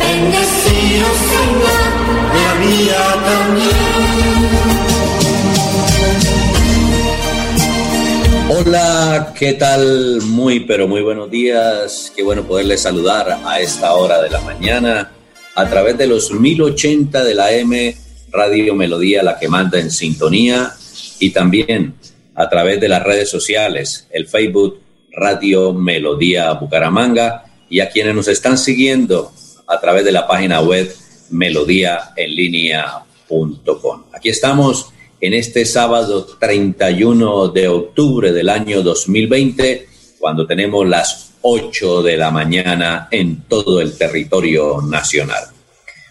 Bendecido Señor, la mía también. Hola, ¿qué tal? Muy, pero muy buenos días. Qué bueno poderles saludar a esta hora de la mañana a través de los 1080 de la M Radio Melodía, la que manda en sintonía, y también a través de las redes sociales, el Facebook Radio Melodía Bucaramanga, y a quienes nos están siguiendo a través de la página web melodíaenlínea.com. Aquí estamos en este sábado 31 de octubre del año 2020, cuando tenemos las 8 de la mañana en todo el territorio nacional.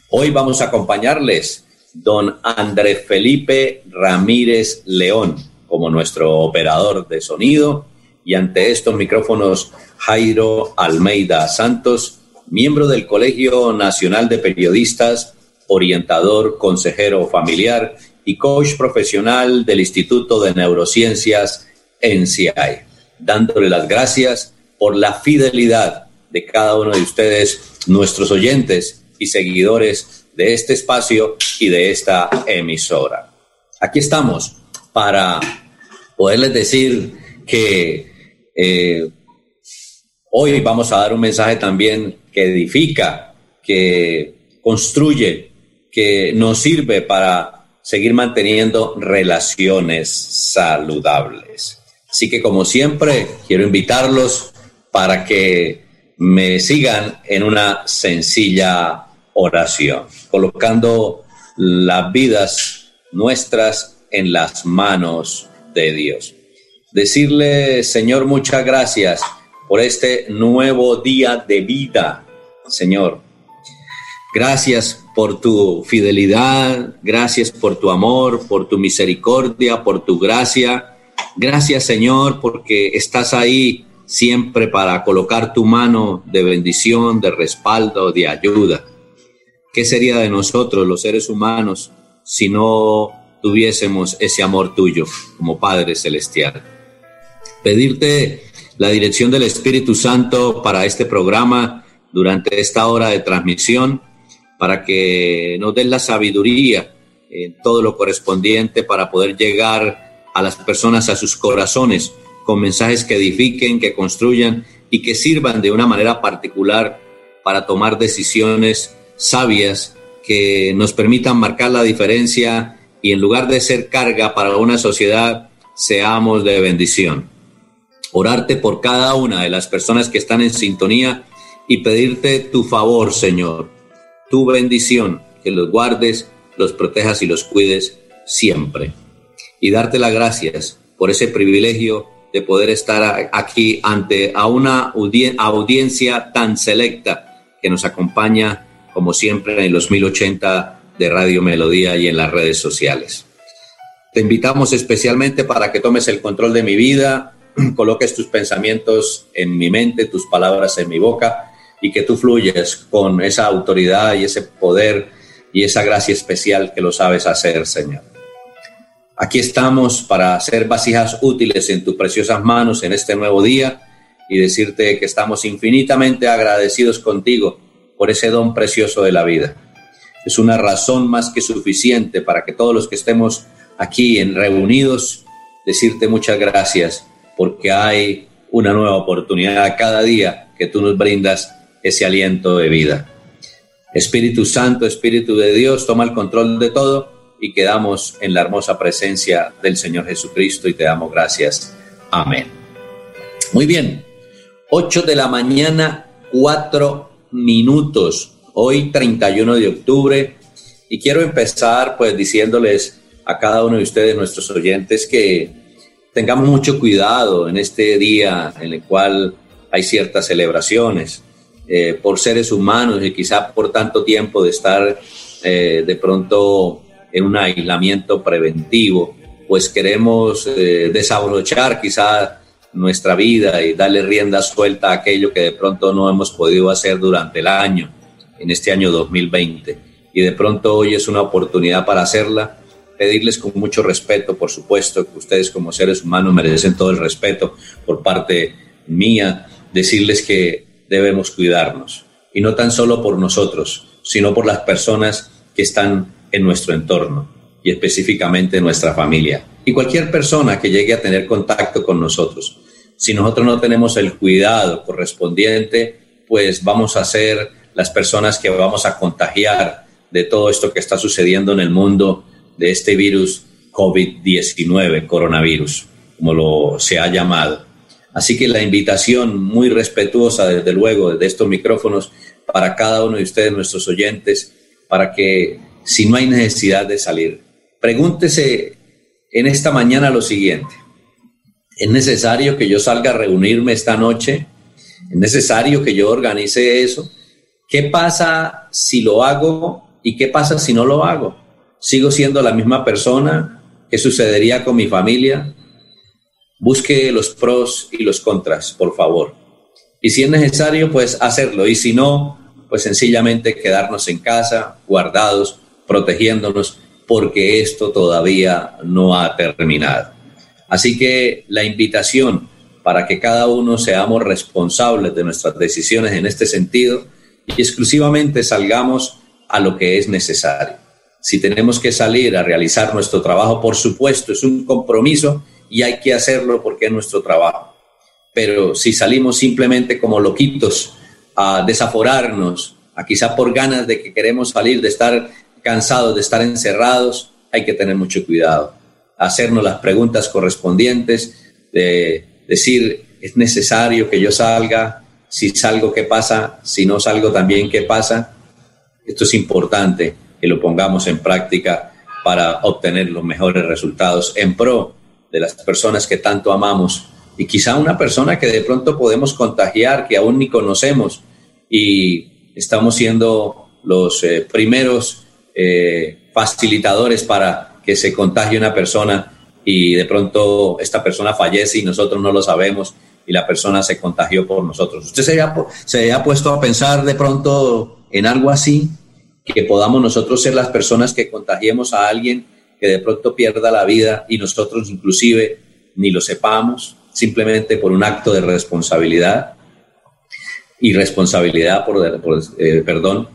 Hoy vamos a acompañarles don Andrés Felipe Ramírez León como nuestro operador de sonido y ante estos micrófonos Jairo Almeida Santos, miembro del Colegio Nacional de Periodistas, orientador, consejero familiar y coach profesional del Instituto de Neurociencias NCI, dándole las gracias por la fidelidad de cada uno de ustedes, nuestros oyentes y seguidores de este espacio y de esta emisora. Aquí estamos para poderles decir que eh, hoy vamos a dar un mensaje también que edifica, que construye, que nos sirve para seguir manteniendo relaciones saludables. Así que como siempre, quiero invitarlos para que me sigan en una sencilla oración, colocando las vidas nuestras en las manos de Dios. Decirle, Señor, muchas gracias por este nuevo día de vida, Señor. Gracias por tu fidelidad, gracias por tu amor, por tu misericordia, por tu gracia. Gracias, Señor, porque estás ahí siempre para colocar tu mano de bendición, de respaldo, de ayuda. ¿Qué sería de nosotros, los seres humanos, si no tuviésemos ese amor tuyo como Padre Celestial? Pedirte la dirección del Espíritu Santo para este programa durante esta hora de transmisión, para que nos den la sabiduría en todo lo correspondiente para poder llegar a las personas, a sus corazones, con mensajes que edifiquen, que construyan y que sirvan de una manera particular para tomar decisiones sabias que nos permitan marcar la diferencia y en lugar de ser carga para una sociedad, seamos de bendición. Orarte por cada una de las personas que están en sintonía y pedirte tu favor, Señor, tu bendición, que los guardes, los protejas y los cuides siempre. Y darte las gracias por ese privilegio de poder estar aquí ante a una audiencia tan selecta que nos acompaña, como siempre, en los 1080 de Radio Melodía y en las redes sociales. Te invitamos especialmente para que tomes el control de mi vida, coloques tus pensamientos en mi mente, tus palabras en mi boca y que tú fluyes con esa autoridad y ese poder y esa gracia especial que lo sabes hacer, Señor. Aquí estamos para hacer vasijas útiles en tus preciosas manos en este nuevo día y decirte que estamos infinitamente agradecidos contigo por ese don precioso de la vida. Es una razón más que suficiente para que todos los que estemos aquí en reunidos, decirte muchas gracias porque hay una nueva oportunidad cada día que tú nos brindas ese aliento de vida. Espíritu Santo, Espíritu de Dios, toma el control de todo y quedamos en la hermosa presencia del Señor Jesucristo y te damos gracias. Amén. Muy bien, 8 de la mañana, 4 minutos, hoy 31 de octubre, y quiero empezar pues diciéndoles a cada uno de ustedes, nuestros oyentes, que tengamos mucho cuidado en este día en el cual hay ciertas celebraciones. Eh, por seres humanos y quizá por tanto tiempo de estar eh, de pronto en un aislamiento preventivo, pues queremos eh, desabrochar quizá nuestra vida y darle rienda suelta a aquello que de pronto no hemos podido hacer durante el año, en este año 2020. Y de pronto hoy es una oportunidad para hacerla pedirles con mucho respeto, por supuesto, que ustedes como seres humanos merecen todo el respeto por parte mía, decirles que debemos cuidarnos. Y no tan solo por nosotros, sino por las personas que están en nuestro entorno y específicamente nuestra familia. Y cualquier persona que llegue a tener contacto con nosotros. Si nosotros no tenemos el cuidado correspondiente, pues vamos a ser las personas que vamos a contagiar de todo esto que está sucediendo en el mundo de este virus COVID-19, coronavirus, como lo se ha llamado. Así que la invitación muy respetuosa, desde luego, de estos micrófonos para cada uno de ustedes, nuestros oyentes, para que si no hay necesidad de salir, pregúntese en esta mañana lo siguiente. ¿Es necesario que yo salga a reunirme esta noche? ¿Es necesario que yo organice eso? ¿Qué pasa si lo hago y qué pasa si no lo hago? sigo siendo la misma persona, ¿qué sucedería con mi familia? Busque los pros y los contras, por favor. Y si es necesario, pues hacerlo. Y si no, pues sencillamente quedarnos en casa, guardados, protegiéndonos, porque esto todavía no ha terminado. Así que la invitación para que cada uno seamos responsables de nuestras decisiones en este sentido y exclusivamente salgamos a lo que es necesario. Si tenemos que salir a realizar nuestro trabajo, por supuesto, es un compromiso y hay que hacerlo porque es nuestro trabajo. Pero si salimos simplemente como loquitos a desaforarnos, a quizá por ganas de que queremos salir, de estar cansados, de estar encerrados, hay que tener mucho cuidado. Hacernos las preguntas correspondientes, de decir, es necesario que yo salga, si salgo, ¿qué pasa? Si no salgo también, ¿qué pasa? Esto es importante que lo pongamos en práctica para obtener los mejores resultados en pro de las personas que tanto amamos y quizá una persona que de pronto podemos contagiar, que aún ni conocemos y estamos siendo los eh, primeros eh, facilitadores para que se contagie una persona y de pronto esta persona fallece y nosotros no lo sabemos y la persona se contagió por nosotros. ¿Usted se se ha puesto a pensar de pronto en algo así? que podamos nosotros ser las personas que contagiemos a alguien que de pronto pierda la vida y nosotros inclusive ni lo sepamos, simplemente por un acto de responsabilidad, irresponsabilidad, por, por eh, perdón,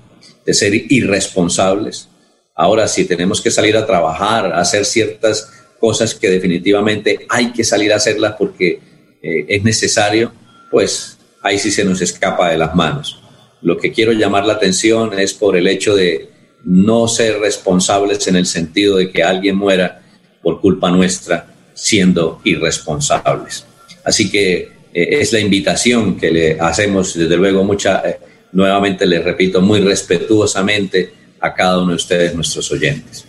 de ser irresponsables. Ahora, si tenemos que salir a trabajar, a hacer ciertas cosas que definitivamente hay que salir a hacerlas porque eh, es necesario, pues ahí sí se nos escapa de las manos. Lo que quiero llamar la atención es por el hecho de no ser responsables en el sentido de que alguien muera por culpa nuestra siendo irresponsables. Así que eh, es la invitación que le hacemos, desde luego, mucha, eh, nuevamente les repito, muy respetuosamente a cada uno de ustedes, nuestros oyentes.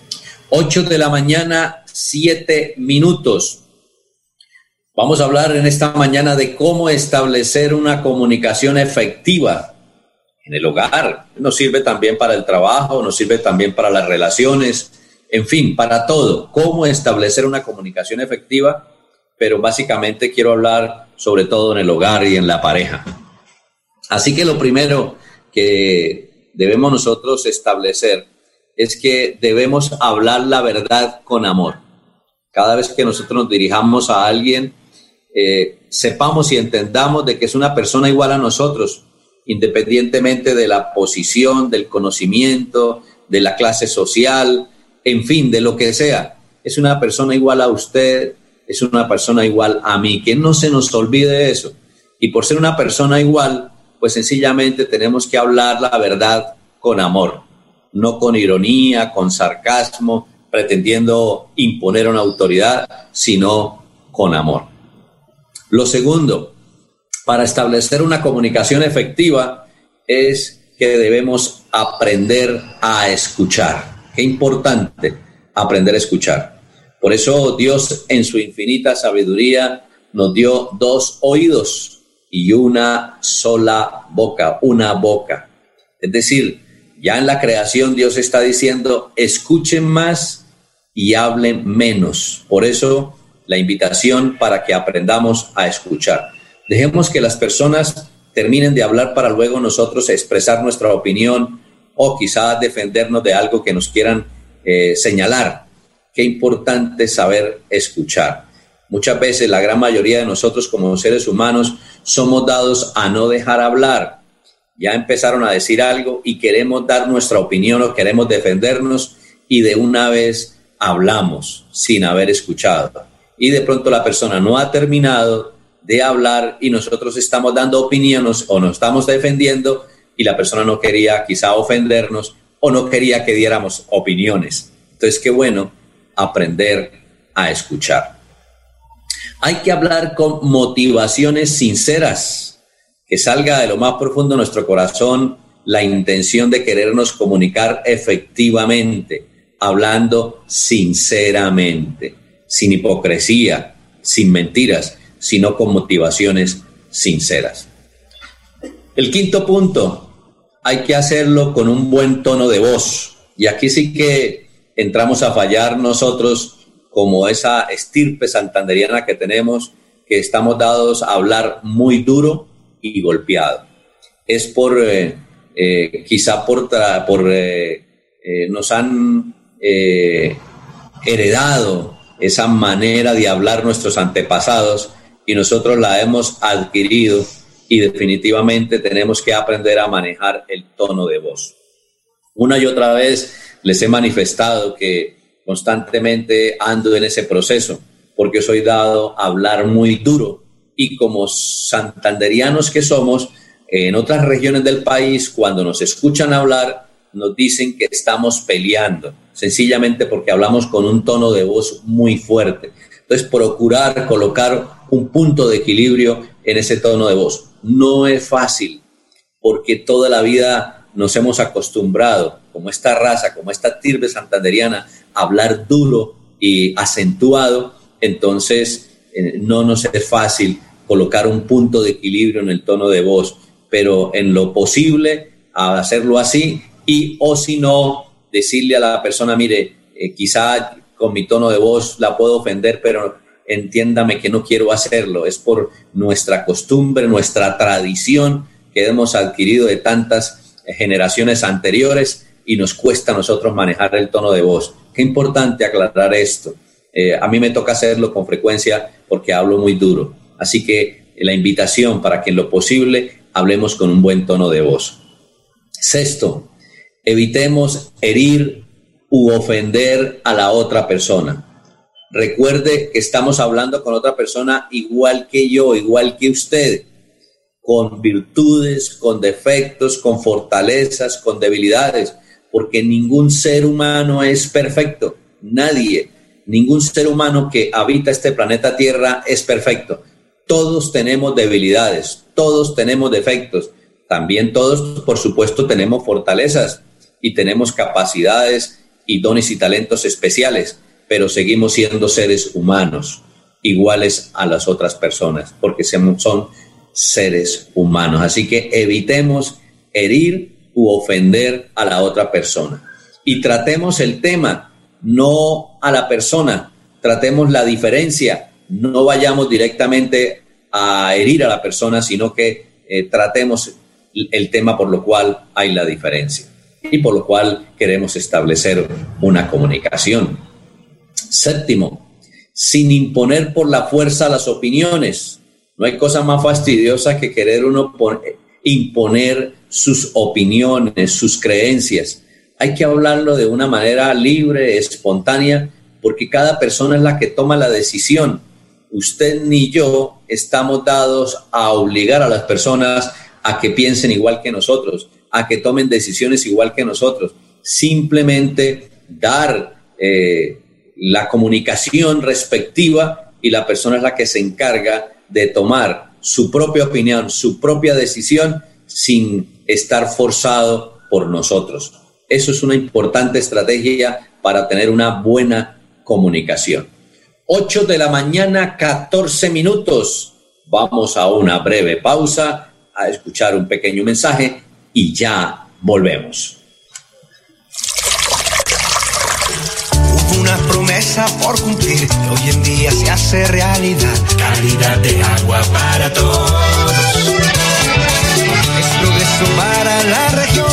8 de la mañana, 7 minutos. Vamos a hablar en esta mañana de cómo establecer una comunicación efectiva en el hogar, nos sirve también para el trabajo, nos sirve también para las relaciones, en fin, para todo. Cómo establecer una comunicación efectiva, pero básicamente quiero hablar sobre todo en el hogar y en la pareja. Así que lo primero que debemos nosotros establecer es que debemos hablar la verdad con amor. Cada vez que nosotros nos dirijamos a alguien, eh, sepamos y entendamos de que es una persona igual a nosotros, independientemente de la posición, del conocimiento, de la clase social, en fin, de lo que sea. Es una persona igual a usted, es una persona igual a mí. Que no se nos olvide eso. Y por ser una persona igual, pues sencillamente tenemos que hablar la verdad con amor, no con ironía, con sarcasmo, pretendiendo imponer una autoridad, sino con amor. Lo segundo, para establecer una comunicación efectiva es que debemos aprender a escuchar. Qué importante aprender a escuchar. Por eso Dios en su infinita sabiduría nos dio dos oídos y una sola boca, una boca. Es decir, ya en la creación Dios está diciendo, escuchen más y hablen menos. Por eso la invitación para que aprendamos a escuchar. Dejemos que las personas terminen de hablar para luego nosotros expresar nuestra opinión o quizás defendernos de algo que nos quieran eh, señalar. Qué importante saber escuchar. Muchas veces la gran mayoría de nosotros como seres humanos somos dados a no dejar hablar. Ya empezaron a decir algo y queremos dar nuestra opinión o queremos defendernos y de una vez hablamos sin haber escuchado. Y de pronto la persona no ha terminado de hablar y nosotros estamos dando opiniones o nos estamos defendiendo y la persona no quería quizá ofendernos o no quería que diéramos opiniones. Entonces, qué bueno aprender a escuchar. Hay que hablar con motivaciones sinceras, que salga de lo más profundo de nuestro corazón la intención de querernos comunicar efectivamente, hablando sinceramente, sin hipocresía, sin mentiras, sino con motivaciones sinceras. El quinto punto, hay que hacerlo con un buen tono de voz. Y aquí sí que entramos a fallar nosotros como esa estirpe santanderiana que tenemos, que estamos dados a hablar muy duro y golpeado. Es por, eh, eh, quizá por, eh, nos han heredado esa manera de hablar nuestros antepasados y nosotros la hemos adquirido y definitivamente tenemos que aprender a manejar el tono de voz. Una y otra vez les he manifestado que constantemente ando en ese proceso porque soy dado a hablar muy duro y como santanderianos que somos, en otras regiones del país, cuando nos escuchan hablar, nos dicen que estamos peleando, sencillamente porque hablamos con un tono de voz muy fuerte. Entonces, procurar colocar un punto de equilibrio en ese tono de voz. No es fácil, porque toda la vida nos hemos acostumbrado, como esta raza, como esta tirbe santanderiana, a hablar duro y acentuado, entonces eh, no nos es fácil colocar un punto de equilibrio en el tono de voz, pero en lo posible hacerlo así y o si no, decirle a la persona, mire, eh, quizá con mi tono de voz la puedo ofender, pero entiéndame que no quiero hacerlo, es por nuestra costumbre, nuestra tradición que hemos adquirido de tantas generaciones anteriores y nos cuesta a nosotros manejar el tono de voz. Qué importante aclarar esto. Eh, a mí me toca hacerlo con frecuencia porque hablo muy duro. Así que la invitación para que en lo posible hablemos con un buen tono de voz. Sexto, evitemos herir u ofender a la otra persona. Recuerde que estamos hablando con otra persona igual que yo, igual que usted, con virtudes, con defectos, con fortalezas, con debilidades, porque ningún ser humano es perfecto, nadie, ningún ser humano que habita este planeta Tierra es perfecto. Todos tenemos debilidades, todos tenemos defectos, también todos, por supuesto, tenemos fortalezas y tenemos capacidades y dones y talentos especiales pero seguimos siendo seres humanos iguales a las otras personas, porque son seres humanos. Así que evitemos herir u ofender a la otra persona. Y tratemos el tema, no a la persona, tratemos la diferencia, no vayamos directamente a herir a la persona, sino que eh, tratemos el tema por lo cual hay la diferencia y por lo cual queremos establecer una comunicación. Séptimo, sin imponer por la fuerza las opiniones. No hay cosa más fastidiosa que querer uno imponer sus opiniones, sus creencias. Hay que hablarlo de una manera libre, espontánea, porque cada persona es la que toma la decisión. Usted ni yo estamos dados a obligar a las personas a que piensen igual que nosotros, a que tomen decisiones igual que nosotros. Simplemente dar eh, la comunicación respectiva y la persona es la que se encarga de tomar su propia opinión, su propia decisión sin estar forzado por nosotros. Eso es una importante estrategia para tener una buena comunicación. 8 de la mañana, 14 minutos. Vamos a una breve pausa, a escuchar un pequeño mensaje y ya volvemos. Promesa por cumplir, hoy en día se hace realidad. Calidad de agua para todos. Es progreso para la región,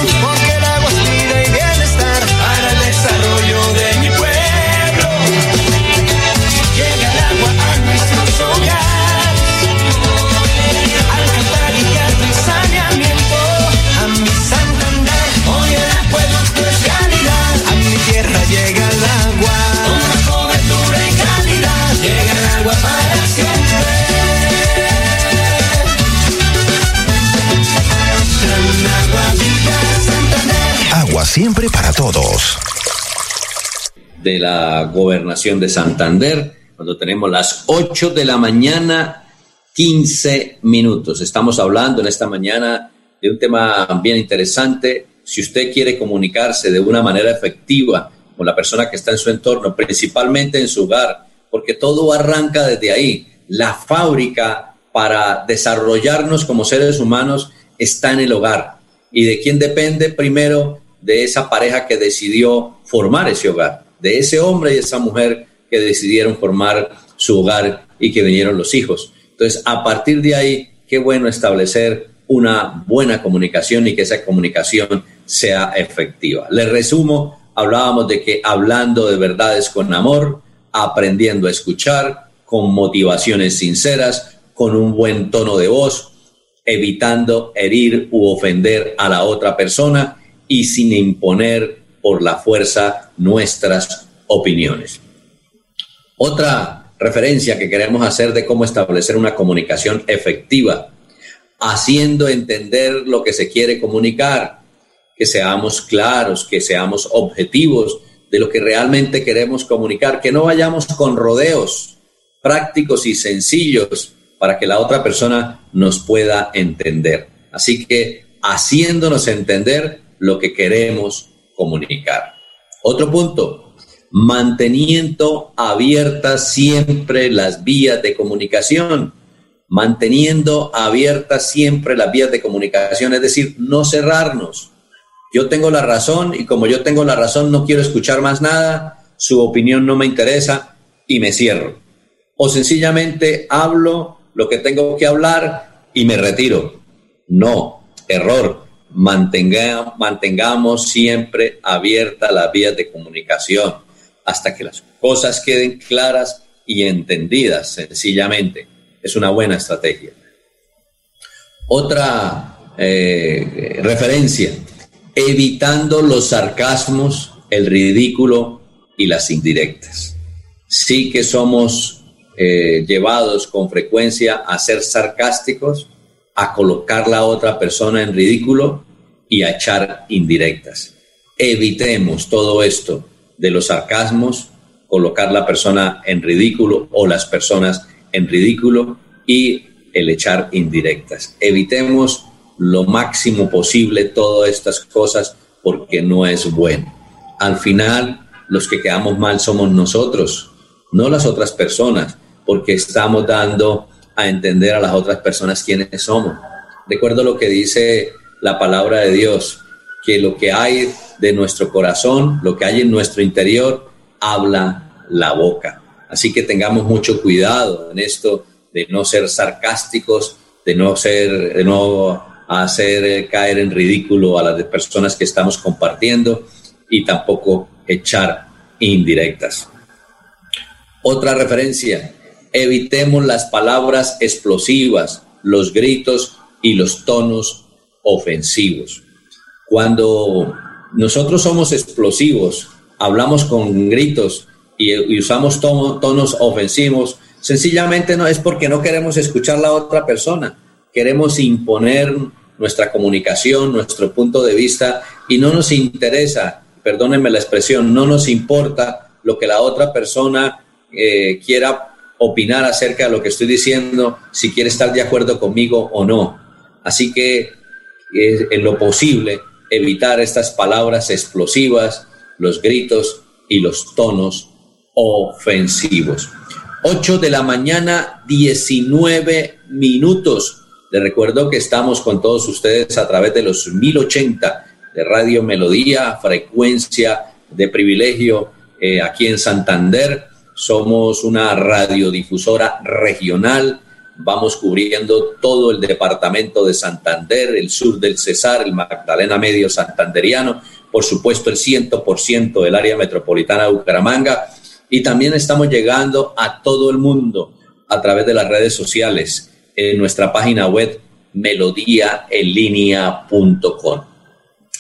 siempre para todos. de la gobernación de Santander, cuando tenemos las 8 de la mañana, 15 minutos. Estamos hablando en esta mañana de un tema bien interesante. Si usted quiere comunicarse de una manera efectiva con la persona que está en su entorno, principalmente en su hogar, porque todo arranca desde ahí. La fábrica para desarrollarnos como seres humanos está en el hogar. ¿Y de quién depende primero? De esa pareja que decidió formar ese hogar, de ese hombre y esa mujer que decidieron formar su hogar y que vinieron los hijos. Entonces, a partir de ahí, qué bueno establecer una buena comunicación y que esa comunicación sea efectiva. Les resumo, hablábamos de que hablando de verdades con amor, aprendiendo a escuchar, con motivaciones sinceras, con un buen tono de voz, evitando herir u ofender a la otra persona y sin imponer por la fuerza nuestras opiniones. Otra referencia que queremos hacer de cómo establecer una comunicación efectiva, haciendo entender lo que se quiere comunicar, que seamos claros, que seamos objetivos de lo que realmente queremos comunicar, que no vayamos con rodeos prácticos y sencillos para que la otra persona nos pueda entender. Así que haciéndonos entender lo que queremos comunicar. Otro punto, manteniendo abiertas siempre las vías de comunicación, manteniendo abiertas siempre las vías de comunicación, es decir, no cerrarnos. Yo tengo la razón y como yo tengo la razón no quiero escuchar más nada, su opinión no me interesa y me cierro. O sencillamente hablo lo que tengo que hablar y me retiro. No, error. Mantenga, mantengamos siempre abierta las vías de comunicación hasta que las cosas queden claras y entendidas, sencillamente. Es una buena estrategia. Otra eh, referencia, evitando los sarcasmos, el ridículo y las indirectas. Sí que somos eh, llevados con frecuencia a ser sarcásticos, a colocar la otra persona en ridículo y a echar indirectas. Evitemos todo esto de los sarcasmos, colocar la persona en ridículo o las personas en ridículo y el echar indirectas. Evitemos lo máximo posible todas estas cosas porque no es bueno. Al final, los que quedamos mal somos nosotros, no las otras personas, porque estamos dando a entender a las otras personas quiénes somos. Recuerdo lo que dice la palabra de Dios, que lo que hay de nuestro corazón, lo que hay en nuestro interior, habla la boca. Así que tengamos mucho cuidado en esto de no ser sarcásticos, de no ser, de no hacer caer en ridículo a las personas que estamos compartiendo y tampoco echar indirectas. Otra referencia, evitemos las palabras explosivas, los gritos y los tonos ofensivos. Cuando nosotros somos explosivos, hablamos con gritos y, usamos tono, tonos ofensivos, sencillamente no es porque no queremos escuchar la otra persona, queremos imponer nuestra comunicación, nuestro punto de vista y no nos interesa, perdónenme la expresión, no nos importa lo que la otra persona eh, quiera opinar acerca de lo que estoy diciendo, si quiere estar de acuerdo conmigo o no. Así que eh, en lo posible evitar estas palabras explosivas, los gritos y los tonos ofensivos. 8 de la mañana, 19 minutos. Les recuerdo que estamos con todos ustedes a través de los 1080 de Radio Melodía, frecuencia de privilegio eh, aquí en Santander. Somos una radiodifusora regional. Vamos cubriendo todo el departamento de Santander, el sur del Cesar, el Magdalena Medio Santanderiano, por supuesto el 100% del área metropolitana de Bucaramanga y también estamos llegando a todo el mundo a través de las redes sociales en nuestra página web melodíaenlínea.com.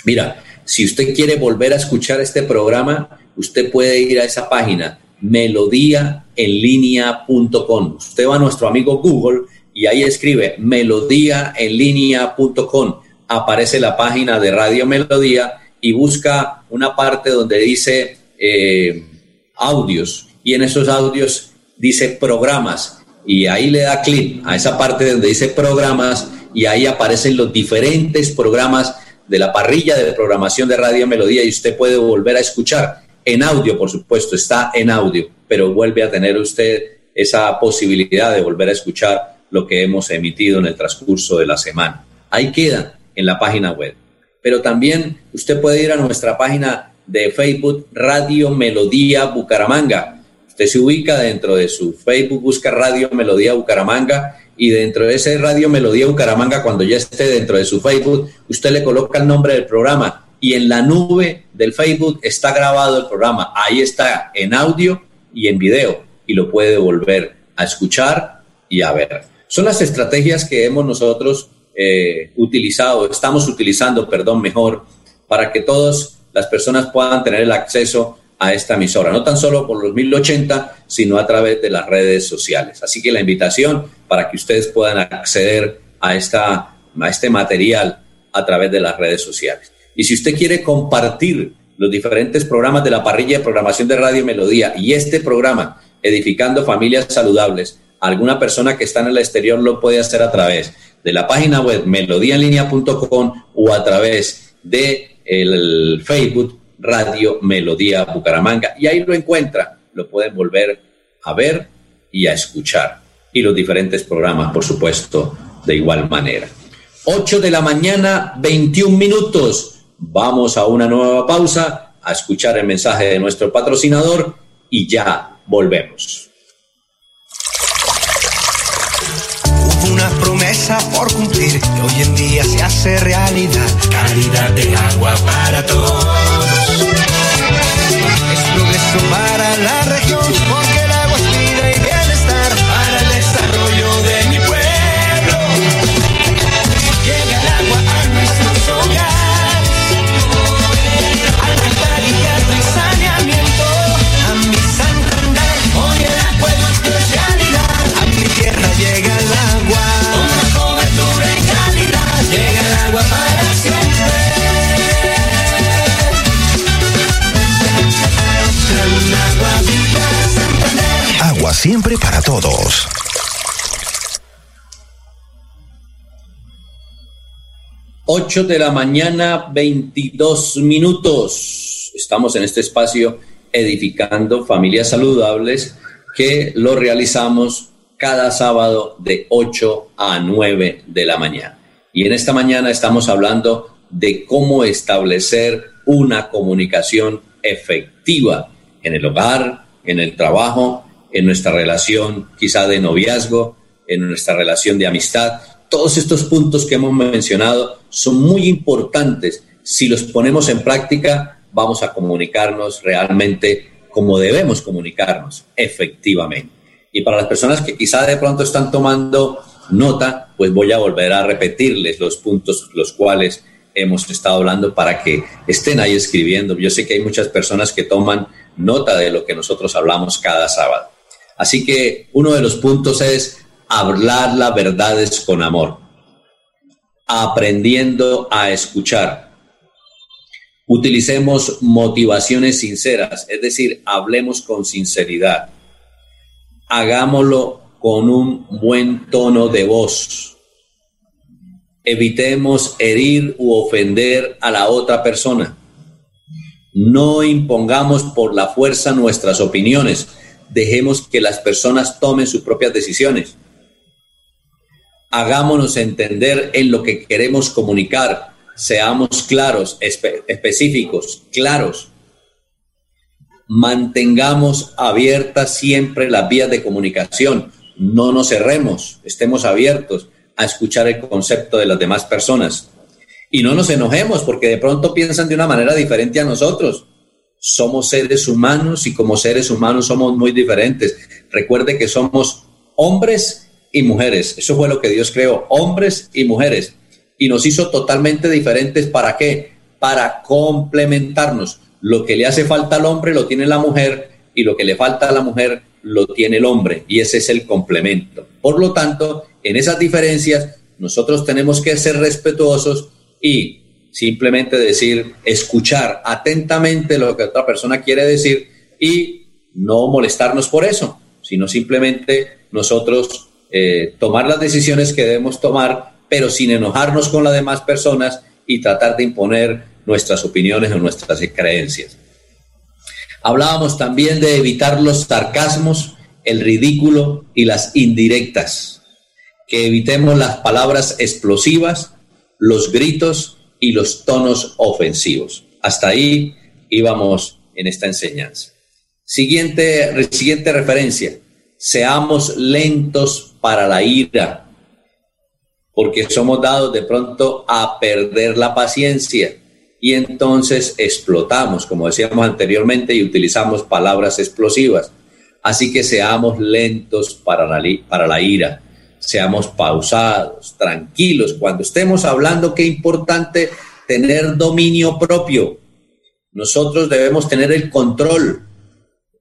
Mira, si usted quiere volver a escuchar este programa, usted puede ir a esa página melodíaenlínea.com. Usted va a nuestro amigo Google y ahí escribe melodíaenlínea.com. Aparece la página de Radio Melodía y busca una parte donde dice eh, audios y en esos audios dice programas y ahí le da clic a esa parte donde dice programas y ahí aparecen los diferentes programas de la parrilla de programación de Radio Melodía y usted puede volver a escuchar en audio, por supuesto, está en audio, pero vuelve a tener usted esa posibilidad de volver a escuchar lo que hemos emitido en el transcurso de la semana. Ahí queda en la página web. Pero también usted puede ir a nuestra página de Facebook Radio Melodía Bucaramanga. Usted se ubica dentro de su Facebook, busca Radio Melodía Bucaramanga y dentro de ese Radio Melodía Bucaramanga, cuando ya esté dentro de su Facebook, usted le coloca el nombre del programa y en la nube del Facebook está grabado el programa. Ahí está en audio y en video y lo puede volver a escuchar y a ver. Son las estrategias que hemos nosotros eh, utilizado, estamos utilizando, perdón, mejor, para que todas las personas puedan tener el acceso a esta emisora, no tan solo por los 1080, sino a través de las redes sociales. Así que la invitación para que ustedes puedan acceder a, esta, a este material a través de las redes sociales. Y si usted quiere compartir los diferentes programas de la parrilla de programación de Radio Melodía y este programa, Edificando Familias Saludables, alguna persona que está en el exterior lo puede hacer a través de la página web melodíaenlínea.com o a través de el Facebook Radio Melodía Bucaramanga. Y ahí lo encuentra, lo pueden volver a ver y a escuchar. Y los diferentes programas, por supuesto, de igual manera. 8 de la mañana, 21 minutos. Vamos a una nueva pausa, a escuchar el mensaje de nuestro patrocinador y ya volvemos. Hubo una promesa por cumplir y hoy en día se hace realidad. Calidad de agua para todos. Es progreso para la región siempre para todos. Ocho de la mañana, 22 minutos. Estamos en este espacio edificando familias saludables que lo realizamos cada sábado de 8 a 9 de la mañana. Y en esta mañana estamos hablando de cómo establecer una comunicación efectiva en el hogar, en el trabajo, en nuestra relación quizá de noviazgo, en nuestra relación de amistad. Todos estos puntos que hemos mencionado son muy importantes. Si los ponemos en práctica, vamos a comunicarnos realmente como debemos comunicarnos, efectivamente. Y para las personas que quizá de pronto están tomando nota, pues voy a volver a repetirles los puntos los cuales hemos estado hablando para que estén ahí escribiendo. Yo sé que hay muchas personas que toman nota de lo que nosotros hablamos cada sábado. Así que uno de los puntos es hablar las verdades con amor, aprendiendo a escuchar. Utilicemos motivaciones sinceras, es decir, hablemos con sinceridad. Hagámoslo con un buen tono de voz. Evitemos herir u ofender a la otra persona. No impongamos por la fuerza nuestras opiniones. Dejemos que las personas tomen sus propias decisiones. Hagámonos entender en lo que queremos comunicar, seamos claros, específicos, claros. Mantengamos abiertas siempre las vías de comunicación, no nos cerremos, estemos abiertos a escuchar el concepto de las demás personas. Y no nos enojemos porque de pronto piensan de una manera diferente a nosotros. Somos seres humanos y como seres humanos somos muy diferentes. Recuerde que somos hombres y mujeres. Eso fue lo que Dios creó, hombres y mujeres. Y nos hizo totalmente diferentes. ¿Para qué? Para complementarnos. Lo que le hace falta al hombre lo tiene la mujer y lo que le falta a la mujer lo tiene el hombre. Y ese es el complemento. Por lo tanto, en esas diferencias, nosotros tenemos que ser respetuosos y simplemente decir, escuchar atentamente lo que otra persona quiere decir y no molestarnos por eso, sino simplemente nosotros eh, tomar las decisiones que debemos tomar, pero sin enojarnos con las demás personas y tratar de imponer nuestras opiniones o nuestras creencias. Hablábamos también de evitar los sarcasmos, el ridículo y las indirectas que evitemos las palabras explosivas, los gritos y los tonos ofensivos. Hasta ahí íbamos en esta enseñanza. Siguiente, siguiente referencia. Seamos lentos para la ira, porque somos dados de pronto a perder la paciencia y entonces explotamos, como decíamos anteriormente, y utilizamos palabras explosivas. Así que seamos lentos para la, para la ira seamos pausados, tranquilos. Cuando estemos hablando, qué importante tener dominio propio. Nosotros debemos tener el control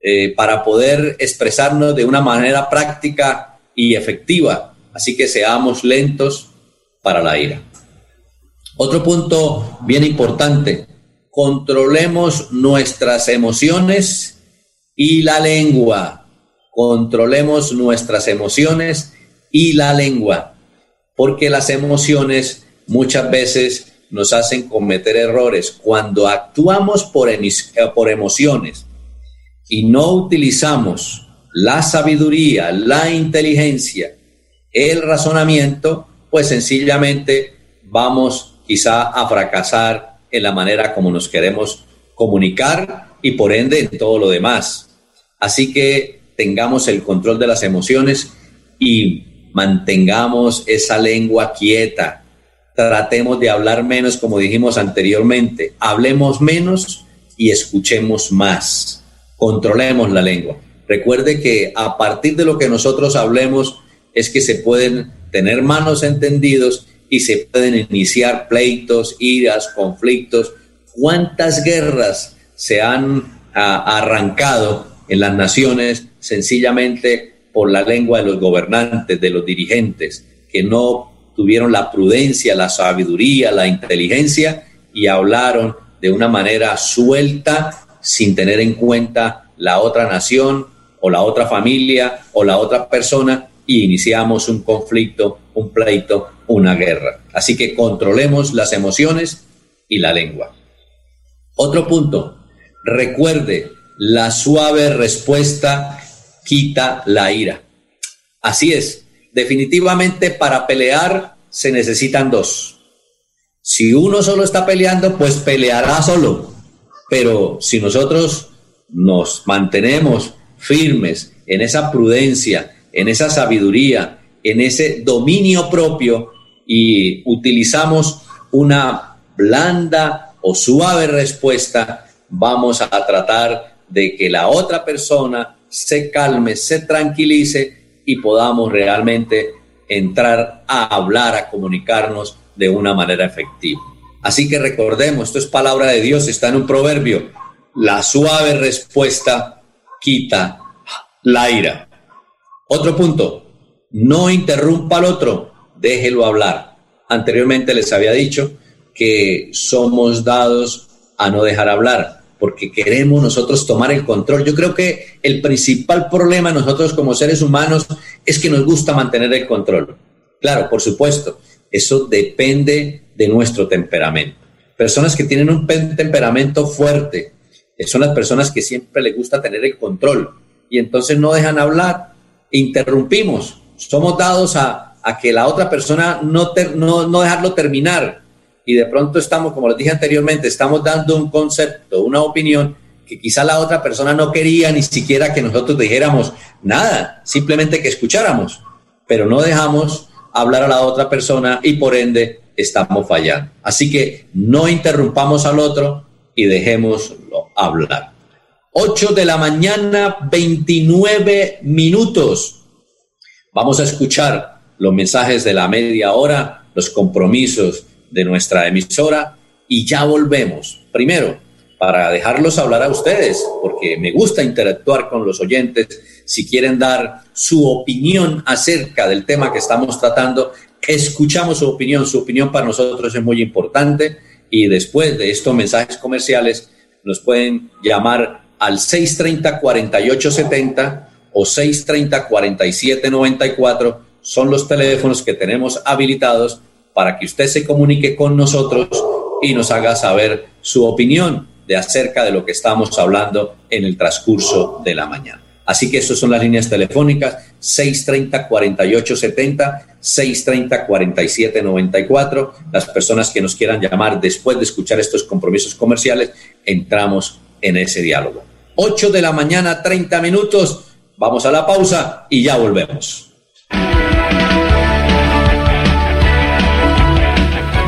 eh, para poder expresarnos de una manera práctica y efectiva. Así que seamos lentos para la ira. Otro punto bien importante, controlemos nuestras emociones y la lengua. Controlemos nuestras emociones y la lengua, porque las emociones muchas veces nos hacen cometer errores. Cuando actuamos por, eh, por emociones y no utilizamos la sabiduría, la inteligencia, el razonamiento, pues sencillamente vamos quizá a fracasar en la manera como nos queremos comunicar y por ende en todo lo demás. Así que tengamos el control de las emociones y mantengamos esa lengua quieta, tratemos de hablar menos como dijimos anteriormente, hablemos menos y escuchemos más, controlemos la lengua. Recuerde que a partir de lo que nosotros hablemos es que se pueden tener manos entendidos y se pueden iniciar pleitos, iras, conflictos. ¿Cuántas guerras se han ah, arrancado en las naciones sencillamente por la lengua de los gobernantes, de los dirigentes, que no tuvieron la prudencia, la sabiduría, la inteligencia y hablaron de una manera suelta sin tener en cuenta la otra nación o la otra familia o la otra persona y iniciamos un conflicto, un pleito, una guerra. Así que controlemos las emociones y la lengua. Otro punto, recuerde la suave respuesta quita la ira. Así es, definitivamente para pelear se necesitan dos. Si uno solo está peleando, pues peleará solo. Pero si nosotros nos mantenemos firmes en esa prudencia, en esa sabiduría, en ese dominio propio y utilizamos una blanda o suave respuesta, vamos a tratar de que la otra persona se calme, se tranquilice y podamos realmente entrar a hablar, a comunicarnos de una manera efectiva. Así que recordemos, esto es palabra de Dios, está en un proverbio, la suave respuesta quita la ira. Otro punto, no interrumpa al otro, déjelo hablar. Anteriormente les había dicho que somos dados a no dejar hablar porque queremos nosotros tomar el control. Yo creo que el principal problema nosotros como seres humanos es que nos gusta mantener el control. Claro, por supuesto, eso depende de nuestro temperamento. Personas que tienen un temperamento fuerte son las personas que siempre les gusta tener el control. y entonces no dejan hablar, interrumpimos, somos dados a, a que la otra persona no, no dejarlo terminar y de pronto estamos, como les dije anteriormente, estamos dando un concepto, una opinión que quizá la otra persona no quería ni siquiera que nosotros dijéramos nada, simplemente que escucháramos, pero no dejamos hablar a la otra persona y por ende estamos fallando. Así que no interrumpamos al otro y dejémoslo hablar. 8 de la mañana, 29 minutos. Vamos a escuchar los mensajes de la media hora, los compromisos de nuestra emisora y ya volvemos. Primero, para dejarlos hablar a ustedes, porque me gusta interactuar con los oyentes. Si quieren dar su opinión acerca del tema que estamos tratando, escuchamos su opinión. Su opinión para nosotros es muy importante y después de estos mensajes comerciales nos pueden llamar al 630-4870 o 630-4794. Son los teléfonos que tenemos habilitados para que usted se comunique con nosotros y nos haga saber su opinión de acerca de lo que estamos hablando en el transcurso de la mañana. Así que esas son las líneas telefónicas 630-4870, 630-4794. Las personas que nos quieran llamar después de escuchar estos compromisos comerciales, entramos en ese diálogo. 8 de la mañana, 30 minutos. Vamos a la pausa y ya volvemos.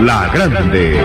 La Grande.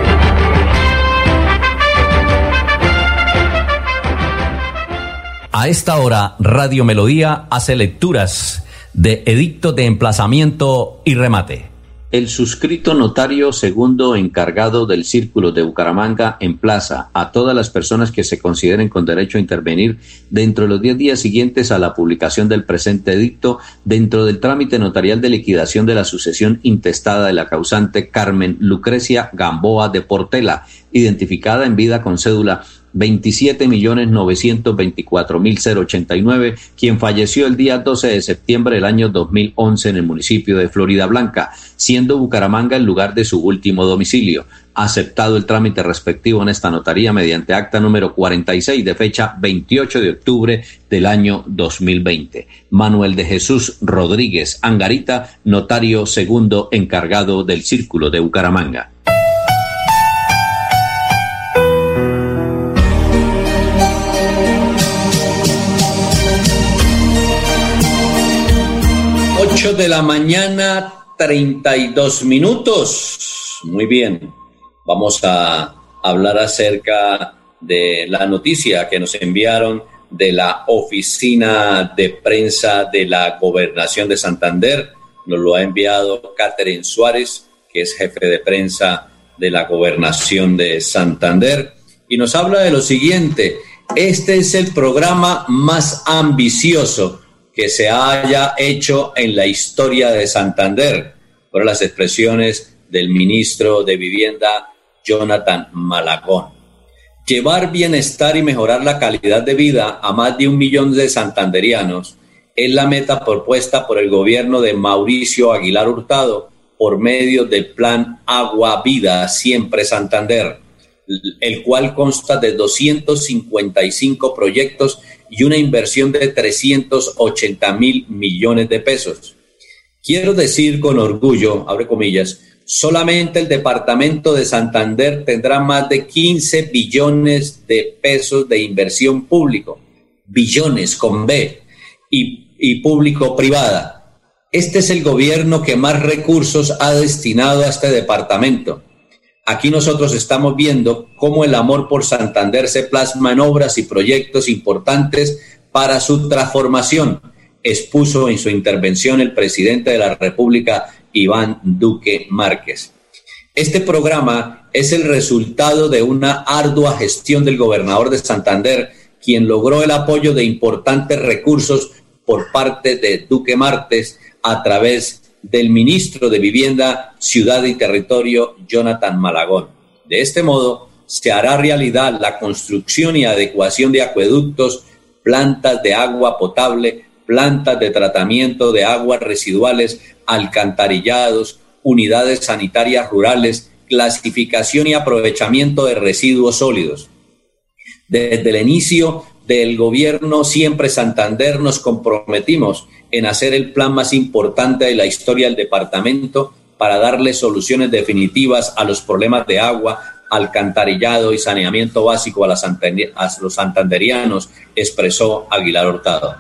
A esta hora, Radio Melodía hace lecturas de edicto de emplazamiento y remate. El suscrito notario segundo encargado del Círculo de Bucaramanga emplaza a todas las personas que se consideren con derecho a intervenir dentro de los 10 días siguientes a la publicación del presente edicto dentro del trámite notarial de liquidación de la sucesión intestada de la causante Carmen Lucrecia Gamboa de Portela, identificada en vida con cédula 27.924.089, quien falleció el día 12 de septiembre del año 2011 en el municipio de Florida Blanca, siendo Bucaramanga el lugar de su último domicilio. Aceptado el trámite respectivo en esta notaría mediante acta número 46 de fecha 28 de octubre del año 2020. Manuel de Jesús Rodríguez Angarita, notario segundo encargado del Círculo de Bucaramanga. 8 de la mañana, 32 minutos. Muy bien, vamos a hablar acerca de la noticia que nos enviaron de la oficina de prensa de la gobernación de Santander. Nos lo ha enviado Catherine Suárez, que es jefe de prensa de la gobernación de Santander, y nos habla de lo siguiente. Este es el programa más ambicioso que se haya hecho en la historia de Santander. Fueron las expresiones del ministro de Vivienda, Jonathan Malagón. Llevar bienestar y mejorar la calidad de vida a más de un millón de santanderianos es la meta propuesta por el gobierno de Mauricio Aguilar Hurtado por medio del plan Agua Vida Siempre Santander, el cual consta de 255 proyectos y una inversión de 380 mil millones de pesos. Quiero decir con orgullo, abre comillas, solamente el departamento de Santander tendrá más de 15 billones de pesos de inversión público, billones con B, y, y público-privada. Este es el gobierno que más recursos ha destinado a este departamento Aquí nosotros estamos viendo cómo el amor por Santander se plasma en obras y proyectos importantes para su transformación, expuso en su intervención el presidente de la República, Iván Duque Márquez. Este programa es el resultado de una ardua gestión del gobernador de Santander, quien logró el apoyo de importantes recursos por parte de Duque Martes a través del ministro de Vivienda, Ciudad y Territorio, Jonathan Malagón. De este modo, se hará realidad la construcción y adecuación de acueductos, plantas de agua potable, plantas de tratamiento de aguas residuales, alcantarillados, unidades sanitarias rurales, clasificación y aprovechamiento de residuos sólidos. Desde el inicio del gobierno Siempre Santander nos comprometimos en hacer el plan más importante de la historia del departamento para darle soluciones definitivas a los problemas de agua, alcantarillado y saneamiento básico a, los santanderianos, expresó Aguilar Hurtado.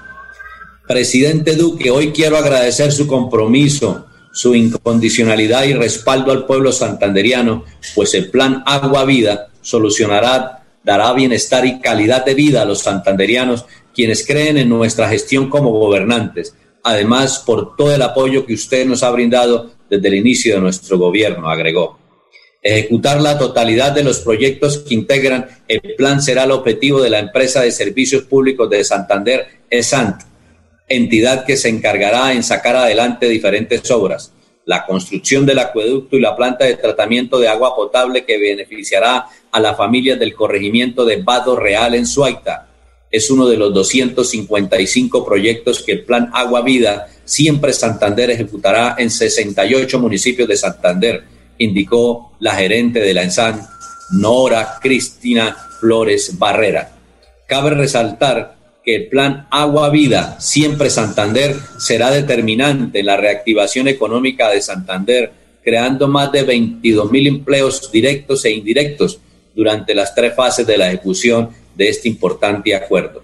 Presidente Duque, hoy quiero agradecer su compromiso, su incondicionalidad y respaldo al pueblo santanderiano, pues el plan Agua Vida solucionará, dará bienestar y calidad de vida a los santanderianos, quienes creen en nuestra gestión como gobernantes. Además, por todo el apoyo que usted nos ha brindado desde el inicio de nuestro gobierno, agregó. Ejecutar la totalidad de los proyectos que integran el plan será el objetivo de la empresa de servicios públicos de Santander, ESANT, entidad que se encargará en sacar adelante diferentes obras. La construcción del acueducto y la planta de tratamiento de agua potable que beneficiará a las familias del corregimiento de Vado Real en Suaita. Es uno de los 255 proyectos que el Plan Agua Vida Siempre Santander ejecutará en 68 municipios de Santander indicó la gerente de la ENSAN, Nora Cristina Flores Barrera. Cabe resaltar que el plan Agua Vida, siempre Santander, será determinante en la reactivación económica de Santander, creando más de 22 mil empleos directos e indirectos durante las tres fases de la ejecución de este importante acuerdo.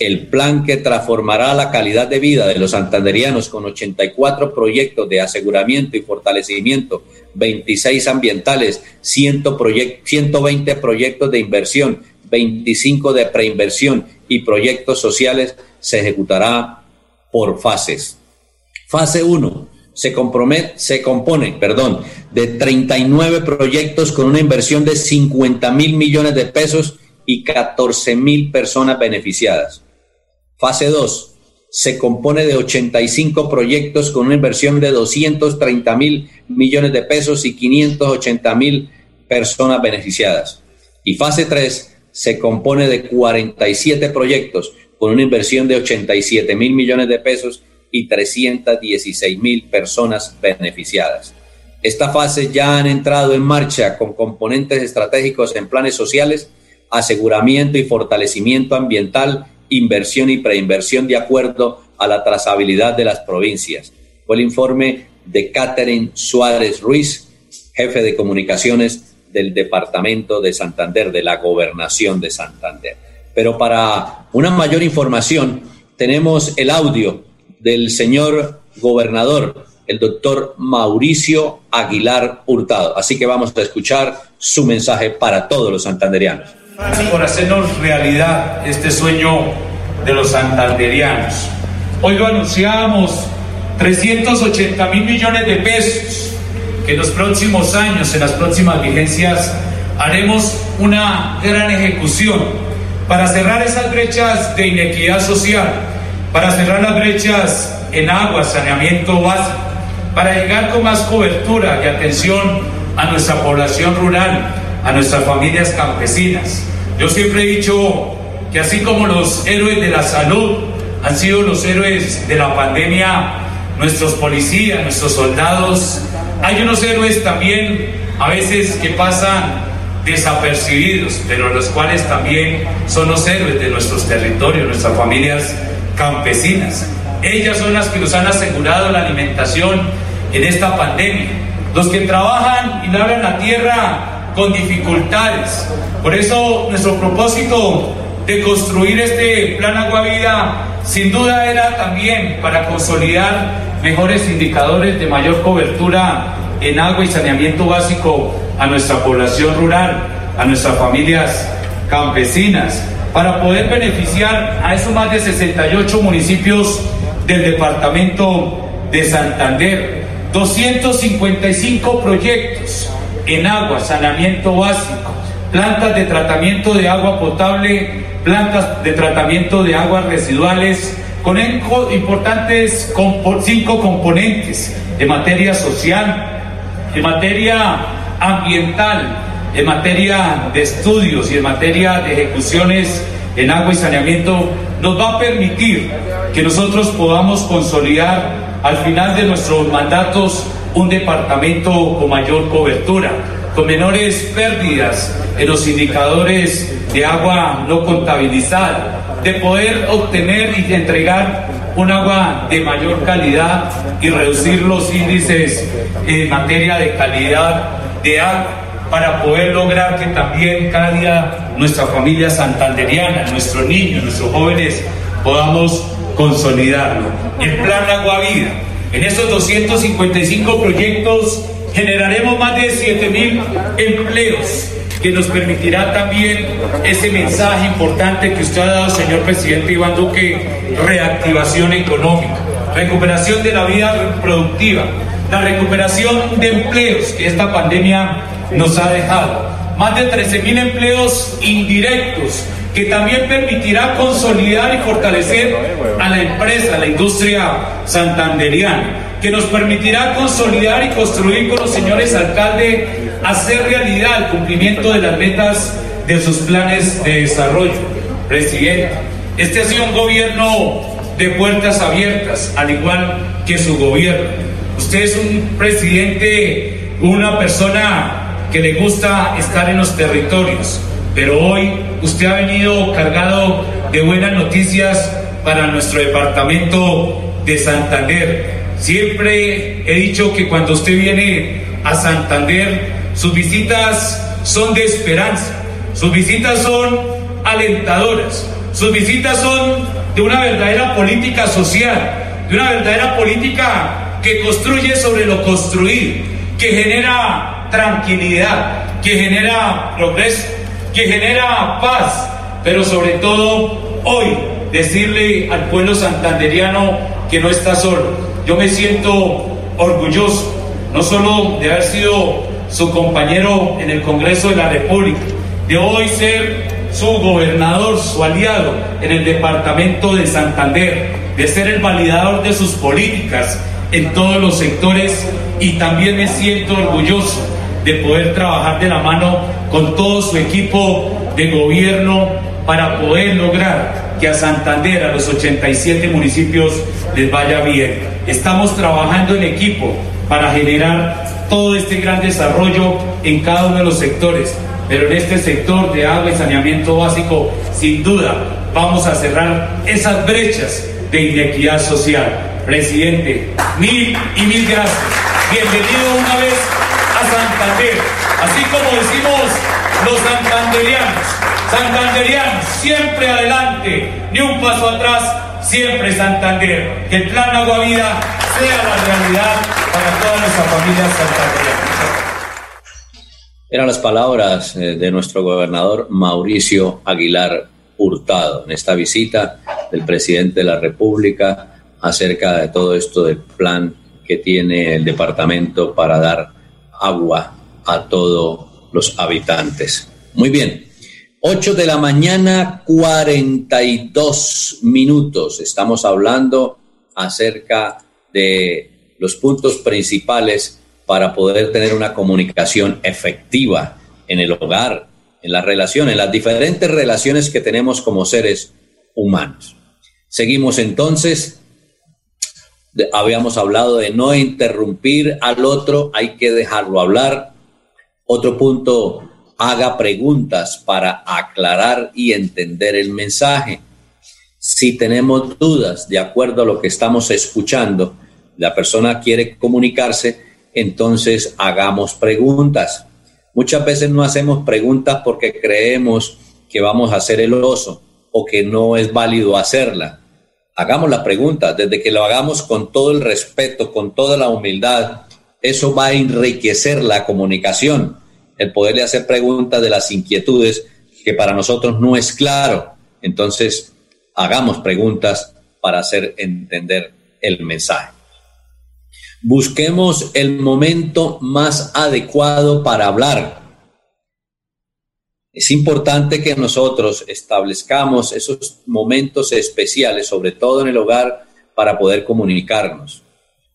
El plan que transformará la calidad de vida de los santanderianos con 84 proyectos de aseguramiento y fortalecimiento, 26 ambientales, 120 proyectos de inversión, 25 de preinversión y proyectos sociales se ejecutará por fases. Fase 1 se, se compone perdón, de 39 proyectos con una inversión de 50 mil millones de pesos y 14 mil personas beneficiadas. Fase 2 se compone de 85 proyectos con una inversión de 230 mil millones de pesos y 580 mil personas beneficiadas. Y fase 3 se compone de 47 proyectos con una inversión de 87 mil millones de pesos y 316 mil personas beneficiadas. Esta fase ya han entrado en marcha con componentes estratégicos en planes sociales aseguramiento y fortalecimiento ambiental, inversión y preinversión de acuerdo a la trazabilidad de las provincias. Fue el informe de Catherine Suárez Ruiz, jefe de comunicaciones del Departamento de Santander, de la Gobernación de Santander. Pero para una mayor información, tenemos el audio del señor gobernador, el doctor Mauricio Aguilar Hurtado. Así que vamos a escuchar su mensaje para todos los santanderianos por hacernos realidad este sueño de los santanderianos. Hoy lo anunciamos, 380 mil millones de pesos, que en los próximos años, en las próximas vigencias, haremos una gran ejecución para cerrar esas brechas de inequidad social, para cerrar las brechas en agua, saneamiento básico, para llegar con más cobertura y atención a nuestra población rural, a nuestras familias campesinas. Yo siempre he dicho que así como los héroes de la salud han sido los héroes de la pandemia, nuestros policías, nuestros soldados, hay unos héroes también a veces que pasan desapercibidos, pero los cuales también son los héroes de nuestros territorios, nuestras familias campesinas. Ellas son las que nos han asegurado la alimentación en esta pandemia. Los que trabajan y labran la tierra con dificultades. Por eso nuestro propósito de construir este plan Agua Vida sin duda era también para consolidar mejores indicadores de mayor cobertura en agua y saneamiento básico a nuestra población rural, a nuestras familias campesinas, para poder beneficiar a esos más de 68 municipios del departamento de Santander. 255 proyectos en agua, saneamiento básico, plantas de tratamiento de agua potable, plantas de tratamiento de aguas residuales, con importantes cinco componentes en materia social, en materia ambiental, en materia de estudios y en materia de ejecuciones en agua y saneamiento, nos va a permitir que nosotros podamos consolidar al final de nuestros mandatos un departamento con mayor cobertura, con menores pérdidas en los indicadores de agua no contabilizada, de poder obtener y entregar un agua de mayor calidad y reducir los índices en materia de calidad de agua para poder lograr que también cada día nuestra familia santanderiana, nuestros niños, nuestros jóvenes podamos consolidarlo. El plan Agua Vida. En esos 255 proyectos generaremos más de 7 mil empleos que nos permitirá también ese mensaje importante que usted ha dado, señor presidente Iván Duque, reactivación económica, recuperación de la vida productiva, la recuperación de empleos que esta pandemia nos ha dejado, más de 13 mil empleos indirectos que también permitirá consolidar y fortalecer a la empresa, a la industria santanderiana que nos permitirá consolidar y construir con los señores alcaldes, hacer realidad el cumplimiento de las metas de sus planes de desarrollo. Presidente, este ha sido un gobierno de puertas abiertas, al igual que su gobierno. Usted es un presidente, una persona que le gusta estar en los territorios, pero hoy usted ha venido cargado de buenas noticias para nuestro departamento de Santander Siempre he dicho que cuando usted viene a Santander, sus visitas son de esperanza, sus visitas son alentadoras, sus visitas son de una verdadera política social, de una verdadera política que construye sobre lo construido, que genera tranquilidad, que genera progreso, que genera paz, pero sobre todo hoy decirle al pueblo santanderiano que no está solo, yo me siento orgulloso, no solo de haber sido su compañero en el Congreso de la República, de hoy ser su gobernador, su aliado en el departamento de Santander, de ser el validador de sus políticas en todos los sectores y también me siento orgulloso de poder trabajar de la mano con todo su equipo de gobierno para poder lograr que a Santander, a los 87 municipios, les vaya bien. Estamos trabajando en equipo para generar todo este gran desarrollo en cada uno de los sectores, pero en este sector de agua y saneamiento básico, sin duda, vamos a cerrar esas brechas de inequidad social. Presidente, mil y mil gracias. Bienvenido una vez a Santander. Así como decimos los santanderianos, santanderianos, siempre adelante, ni un paso atrás siempre Santander, que el plan Agua Vida sea la realidad para todas nuestras familias santanderianas. Eran las palabras eh, de nuestro gobernador Mauricio Aguilar Hurtado en esta visita del presidente de la República acerca de todo esto del plan que tiene el departamento para dar agua a todos los habitantes. Muy bien, 8 de la mañana, 42 minutos. Estamos hablando acerca de los puntos principales para poder tener una comunicación efectiva en el hogar, en las relaciones, en las diferentes relaciones que tenemos como seres humanos. Seguimos entonces. habíamos hablado de no interrumpir al otro, hay que dejarlo hablar. Otro punto haga preguntas para aclarar y entender el mensaje. Si tenemos dudas de acuerdo a lo que estamos escuchando, la persona quiere comunicarse, entonces hagamos preguntas. Muchas veces no hacemos preguntas porque creemos que vamos a hacer el oso o que no es válido hacerla. Hagamos la pregunta, desde que lo hagamos con todo el respeto, con toda la humildad, eso va a enriquecer la comunicación el poderle hacer preguntas de las inquietudes que para nosotros no es claro. Entonces, hagamos preguntas para hacer entender el mensaje. Busquemos el momento más adecuado para hablar. Es importante que nosotros establezcamos esos momentos especiales, sobre todo en el hogar, para poder comunicarnos.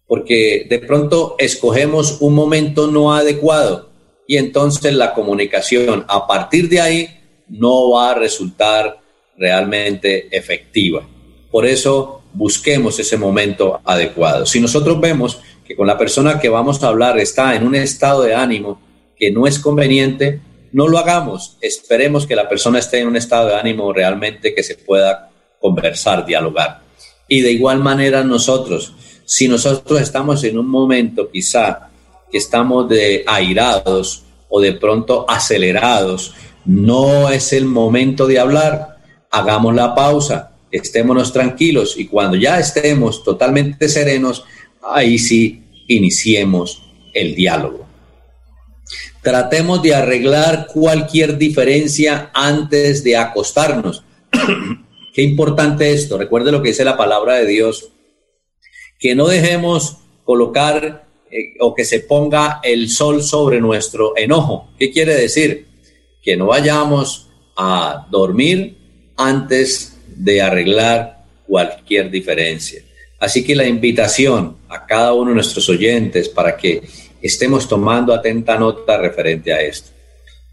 Porque de pronto escogemos un momento no adecuado y entonces la comunicación a partir de ahí no va a resultar realmente efectiva. Por eso busquemos ese momento adecuado. Si nosotros vemos que con la persona que vamos a hablar está en un estado de ánimo que no es conveniente, no lo hagamos. Esperemos que la persona esté en un estado de ánimo realmente que se pueda conversar, dialogar. Y de igual manera nosotros, si nosotros estamos en un momento quizá estamos de airados o de pronto acelerados, no es el momento de hablar, hagamos la pausa, estémonos tranquilos y cuando ya estemos totalmente serenos, ahí sí iniciemos el diálogo. Tratemos de arreglar cualquier diferencia antes de acostarnos. Qué importante esto. Recuerde lo que dice la palabra de Dios. Que no dejemos colocar eh, o que se ponga el sol sobre nuestro enojo. ¿Qué quiere decir? Que no vayamos a dormir antes de arreglar cualquier diferencia. Así que la invitación a cada uno de nuestros oyentes para que estemos tomando atenta nota referente a esto.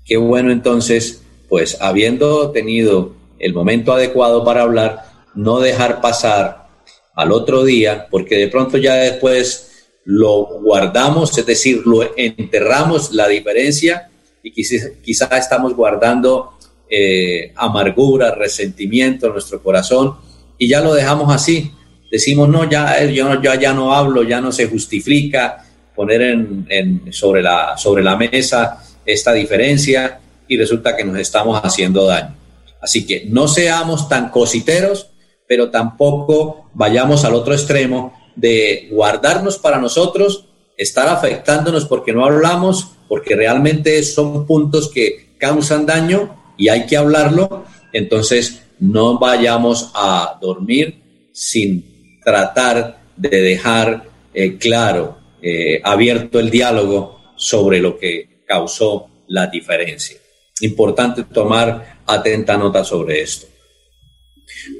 Qué bueno entonces, pues habiendo tenido el momento adecuado para hablar, no dejar pasar al otro día, porque de pronto ya después lo guardamos, es decir, lo enterramos la diferencia y quizá, estamos guardando eh, amargura, resentimiento en nuestro corazón y ya lo dejamos así. Decimos, no, ya yo, yo ya no hablo, ya no se justifica, poner en, sobre, la, sobre la mesa esta diferencia y resulta que nos estamos haciendo daño. Así que no seamos tan cositeros, pero tampoco vayamos al otro extremo de guardarnos para nosotros, estar afectándonos porque no hablamos, porque realmente son puntos que causan daño y hay que hablarlo. Entonces, no vayamos a dormir sin tratar de dejar eh, claro eh, abierto el diálogo sobre lo que causó la diferencia. Importante tomar atenta nota sobre esto.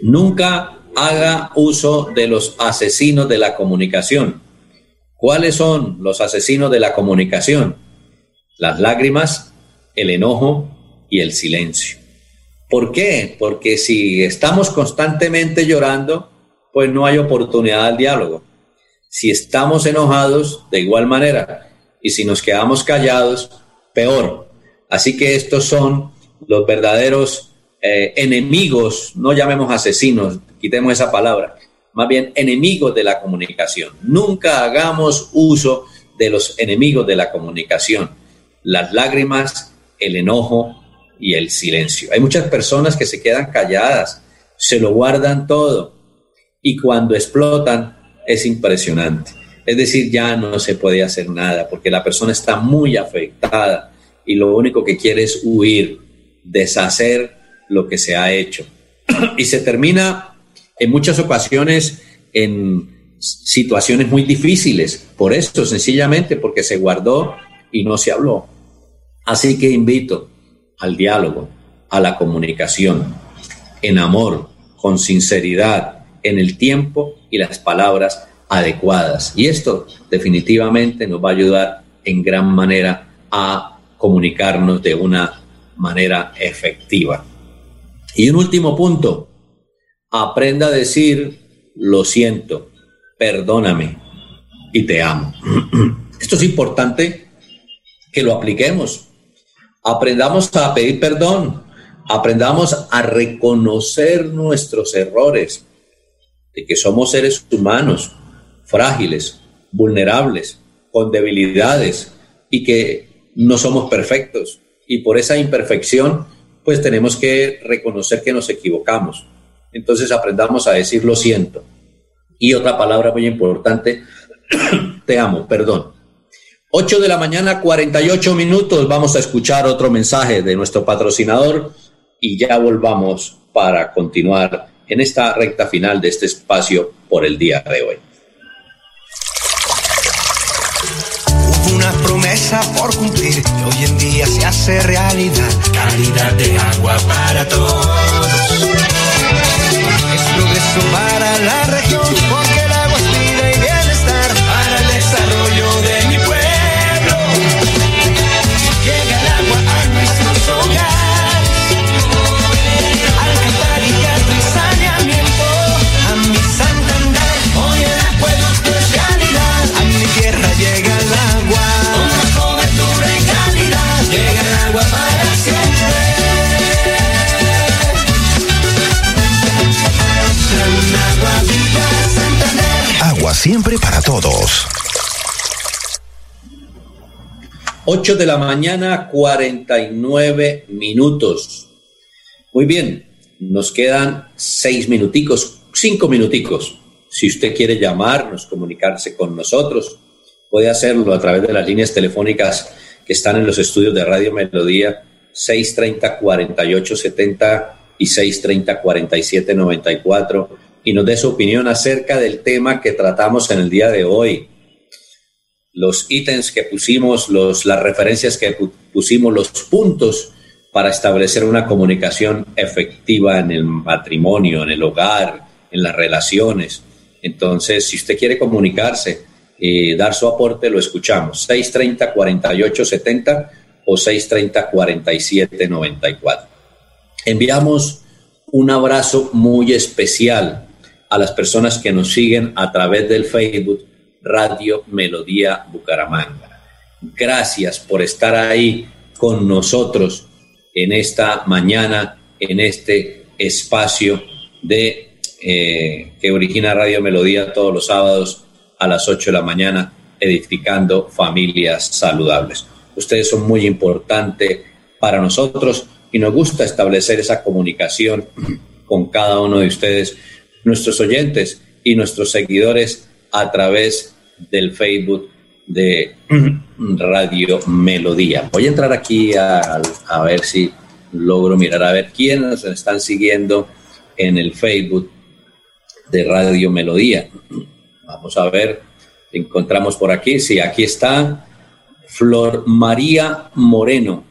Nunca haga uso de los asesinos de la comunicación. ¿Cuáles son los asesinos de la comunicación? Las lágrimas, el enojo y el silencio. ¿Por qué? Porque si estamos constantemente llorando, pues no hay oportunidad al diálogo. Si estamos enojados, de igual manera. Y si nos quedamos callados, peor. Así que estos son los verdaderos eh, enemigos, no llamemos asesinos, quitemos esa palabra, más bien enemigos de la comunicación. Nunca hagamos uso de los enemigos de la comunicación, las lágrimas, el enojo y el silencio. Hay muchas personas que se quedan calladas, se lo guardan todo y cuando explotan es impresionante. Es decir, ya no se puede hacer nada porque la persona está muy afectada y lo único que quiere es huir, deshacer lo que se ha hecho. y se termina en muchas ocasiones en situaciones muy difíciles, por eso sencillamente porque se guardó y no se habló. Así que invito al diálogo, a la comunicación, en amor, con sinceridad, en el tiempo y las palabras adecuadas. Y esto definitivamente nos va a ayudar en gran manera a comunicarnos de una manera efectiva. Y un último punto, aprenda a decir lo siento, perdóname y te amo. Esto es importante que lo apliquemos. Aprendamos a pedir perdón, aprendamos a reconocer nuestros errores, de que somos seres humanos, frágiles, vulnerables, con debilidades y que no somos perfectos. Y por esa imperfección, pues tenemos que reconocer que nos equivocamos. Entonces aprendamos a decir lo siento. Y otra palabra muy importante, te amo, perdón. 8 de la mañana, 48 minutos. Vamos a escuchar otro mensaje de nuestro patrocinador y ya volvamos para continuar en esta recta final de este espacio por el día de hoy. Hubo una promesa por cumplir y hoy en día se hace realidad. Calidad de agua para todos. Progreso para la siempre para todos. 8 de la mañana, 49 minutos. Muy bien, nos quedan seis minuticos, cinco minuticos. Si usted quiere llamarnos, comunicarse con nosotros, puede hacerlo a través de las líneas telefónicas que están en los estudios de Radio Melodía 630-4870 y 630-4794 y nos dé su opinión acerca del tema que tratamos en el día de hoy los ítems que pusimos, los, las referencias que pu- pusimos, los puntos para establecer una comunicación efectiva en el matrimonio, en el hogar, en las relaciones. Entonces, si usted quiere comunicarse y dar su aporte, lo escuchamos. 630-4870 o 630-4794. Enviamos un abrazo muy especial a las personas que nos siguen a través del Facebook Radio Melodía Bucaramanga. Gracias por estar ahí con nosotros en esta mañana, en este espacio de eh, que origina Radio Melodía todos los sábados a las 8 de la mañana, edificando familias saludables. Ustedes son muy importantes para nosotros y nos gusta establecer esa comunicación con cada uno de ustedes, nuestros oyentes y nuestros seguidores a través del Facebook de Radio Melodía. Voy a entrar aquí a, a ver si logro mirar a ver quiénes están siguiendo en el Facebook de Radio Melodía. Vamos a ver, encontramos por aquí. Sí, aquí está Flor María Moreno.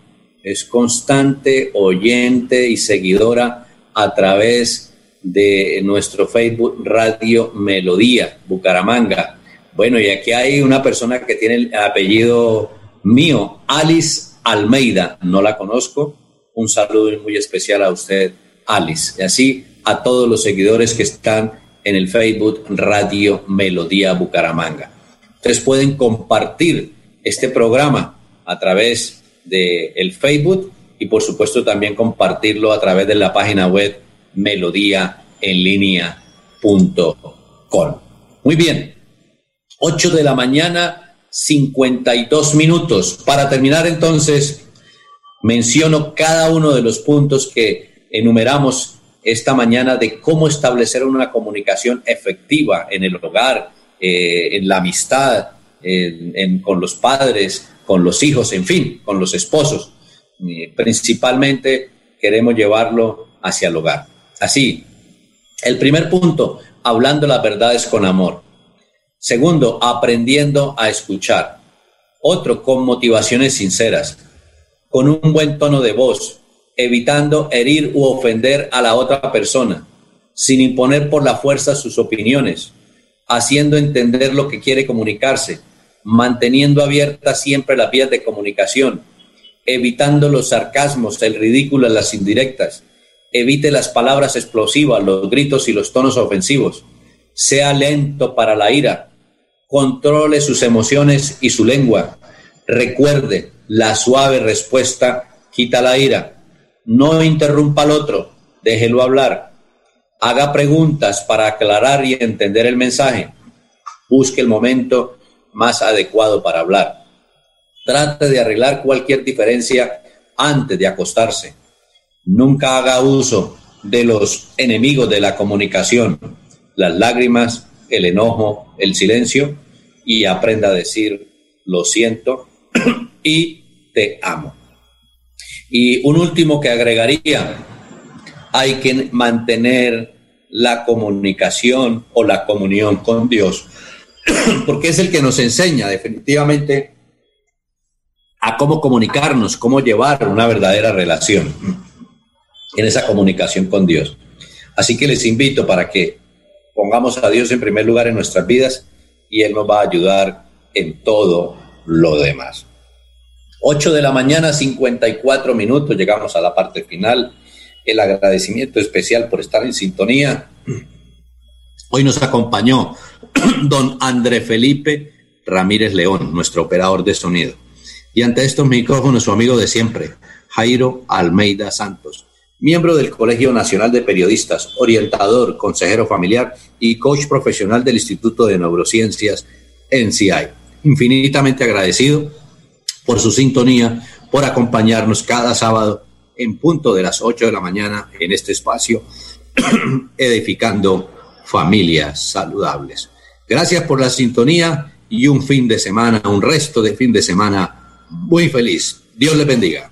Es constante oyente y seguidora a través de nuestro Facebook Radio Melodía, Bucaramanga. Bueno, y aquí hay una persona que tiene el apellido mío, Alice Almeida. No la conozco. Un saludo muy especial a usted, Alice. Y así a todos los seguidores que están en el Facebook Radio Melodía Bucaramanga. Ustedes pueden compartir este programa a través del el Facebook y por supuesto también compartirlo a través de la página web melodíaenlínea.com. Muy bien, 8 de la mañana, 52 minutos. Para terminar entonces, menciono cada uno de los puntos que enumeramos esta mañana de cómo establecer una comunicación efectiva en el hogar, eh, en la amistad, en, en, con los padres, con los hijos, en fin, con los esposos. Eh, principalmente queremos llevarlo hacia el hogar. Así, el primer punto, hablando las verdades con amor. Segundo, aprendiendo a escuchar. Otro, con motivaciones sinceras, con un buen tono de voz, evitando herir u ofender a la otra persona, sin imponer por la fuerza sus opiniones, haciendo entender lo que quiere comunicarse, manteniendo abiertas siempre las vías de comunicación, evitando los sarcasmos, el ridículo, las indirectas, evite las palabras explosivas, los gritos y los tonos ofensivos, sea lento para la ira, controle sus emociones y su lengua, recuerde, la suave respuesta quita la ira, no interrumpa al otro, déjelo hablar, haga preguntas para aclarar y entender el mensaje, busque el momento más adecuado para hablar, trate de arreglar cualquier diferencia antes de acostarse, nunca haga uso de los enemigos de la comunicación, las lágrimas, el enojo, el silencio, y aprenda a decir lo siento y te amo. Y un último que agregaría, hay que mantener la comunicación o la comunión con Dios, porque es el que nos enseña definitivamente a cómo comunicarnos, cómo llevar una verdadera relación en esa comunicación con Dios. Así que les invito para que pongamos a Dios en primer lugar en nuestras vidas y Él nos va a ayudar en todo lo demás. 8 de la mañana, 54 minutos, llegamos a la parte final. El agradecimiento especial por estar en sintonía. Hoy nos acompañó don André Felipe Ramírez León, nuestro operador de sonido. Y ante estos micrófonos, su amigo de siempre, Jairo Almeida Santos, miembro del Colegio Nacional de Periodistas, orientador, consejero familiar y coach profesional del Instituto de Neurociencias NCI. Infinitamente agradecido por su sintonía, por acompañarnos cada sábado en punto de las 8 de la mañana en este espacio, edificando familias saludables. Gracias por la sintonía y un fin de semana, un resto de fin de semana muy feliz. Dios les bendiga.